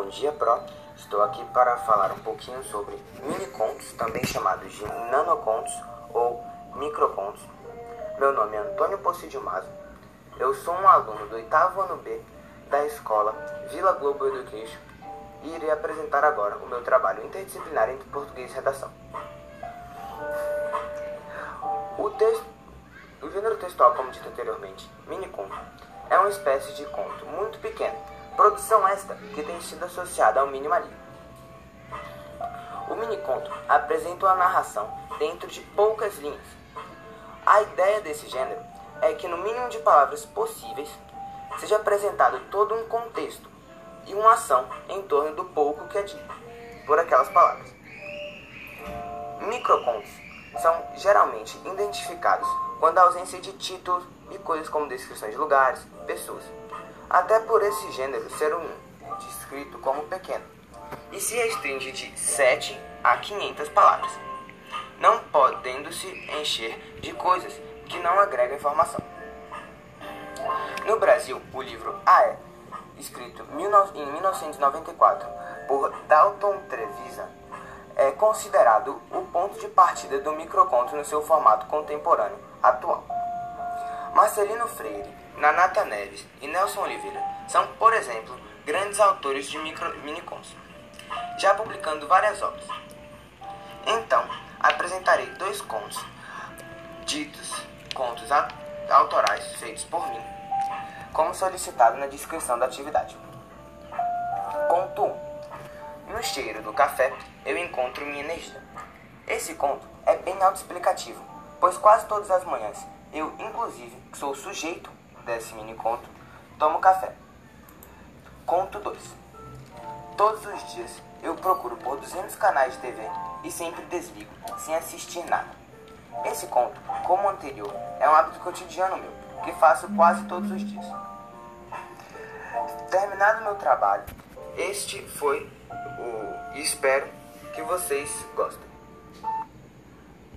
Bom dia, Pro. Estou aqui para falar um pouquinho sobre mini contos, também chamados de nanocontos ou microcontos. Meu nome é Antônio Poncidio Mazo. Eu sou um aluno do oitavo ano B da escola Vila Globo Education e irei apresentar agora o meu trabalho interdisciplinar entre português e redação. O, texto, o gênero textual, como dito anteriormente, mini conto, é uma espécie de conto muito pequeno Produção esta que tem sido associada ao minimalismo. O miniconto apresenta uma narração dentro de poucas linhas. A ideia desse gênero é que, no mínimo de palavras possíveis, seja apresentado todo um contexto e uma ação em torno do pouco que é dito por aquelas palavras. Microcontos são geralmente identificados quando a ausência de títulos e coisas como descrições de lugares, pessoas até por esse gênero ser um descrito como pequeno, e se restringe de 7 a 500 palavras, não podendo se encher de coisas que não agregam informação. No Brasil, o livro Aé, escrito em 1994 por Dalton Trevisa, é considerado o ponto de partida do microconto no seu formato contemporâneo atual. Marcelino Freire Nanata Neves e Nelson Oliveira são, por exemplo, grandes autores de micro, minicontos, já publicando várias obras. Então, apresentarei dois contos, ditos contos autorais feitos por mim, como solicitado na descrição da atividade. Conto 1. Cheiro do café, eu encontro minha energia. Esse conto é bem autoexplicativo, pois quase todas as manhãs eu, inclusive, sou sujeito desse mini conto, tomo café. Conto 2. Todos os dias eu procuro por 200 canais de TV e sempre desligo, sem assistir nada. Esse conto, como o anterior, é um hábito cotidiano meu, que faço quase todos os dias. Terminado meu trabalho, este foi o. Espero que vocês gostem.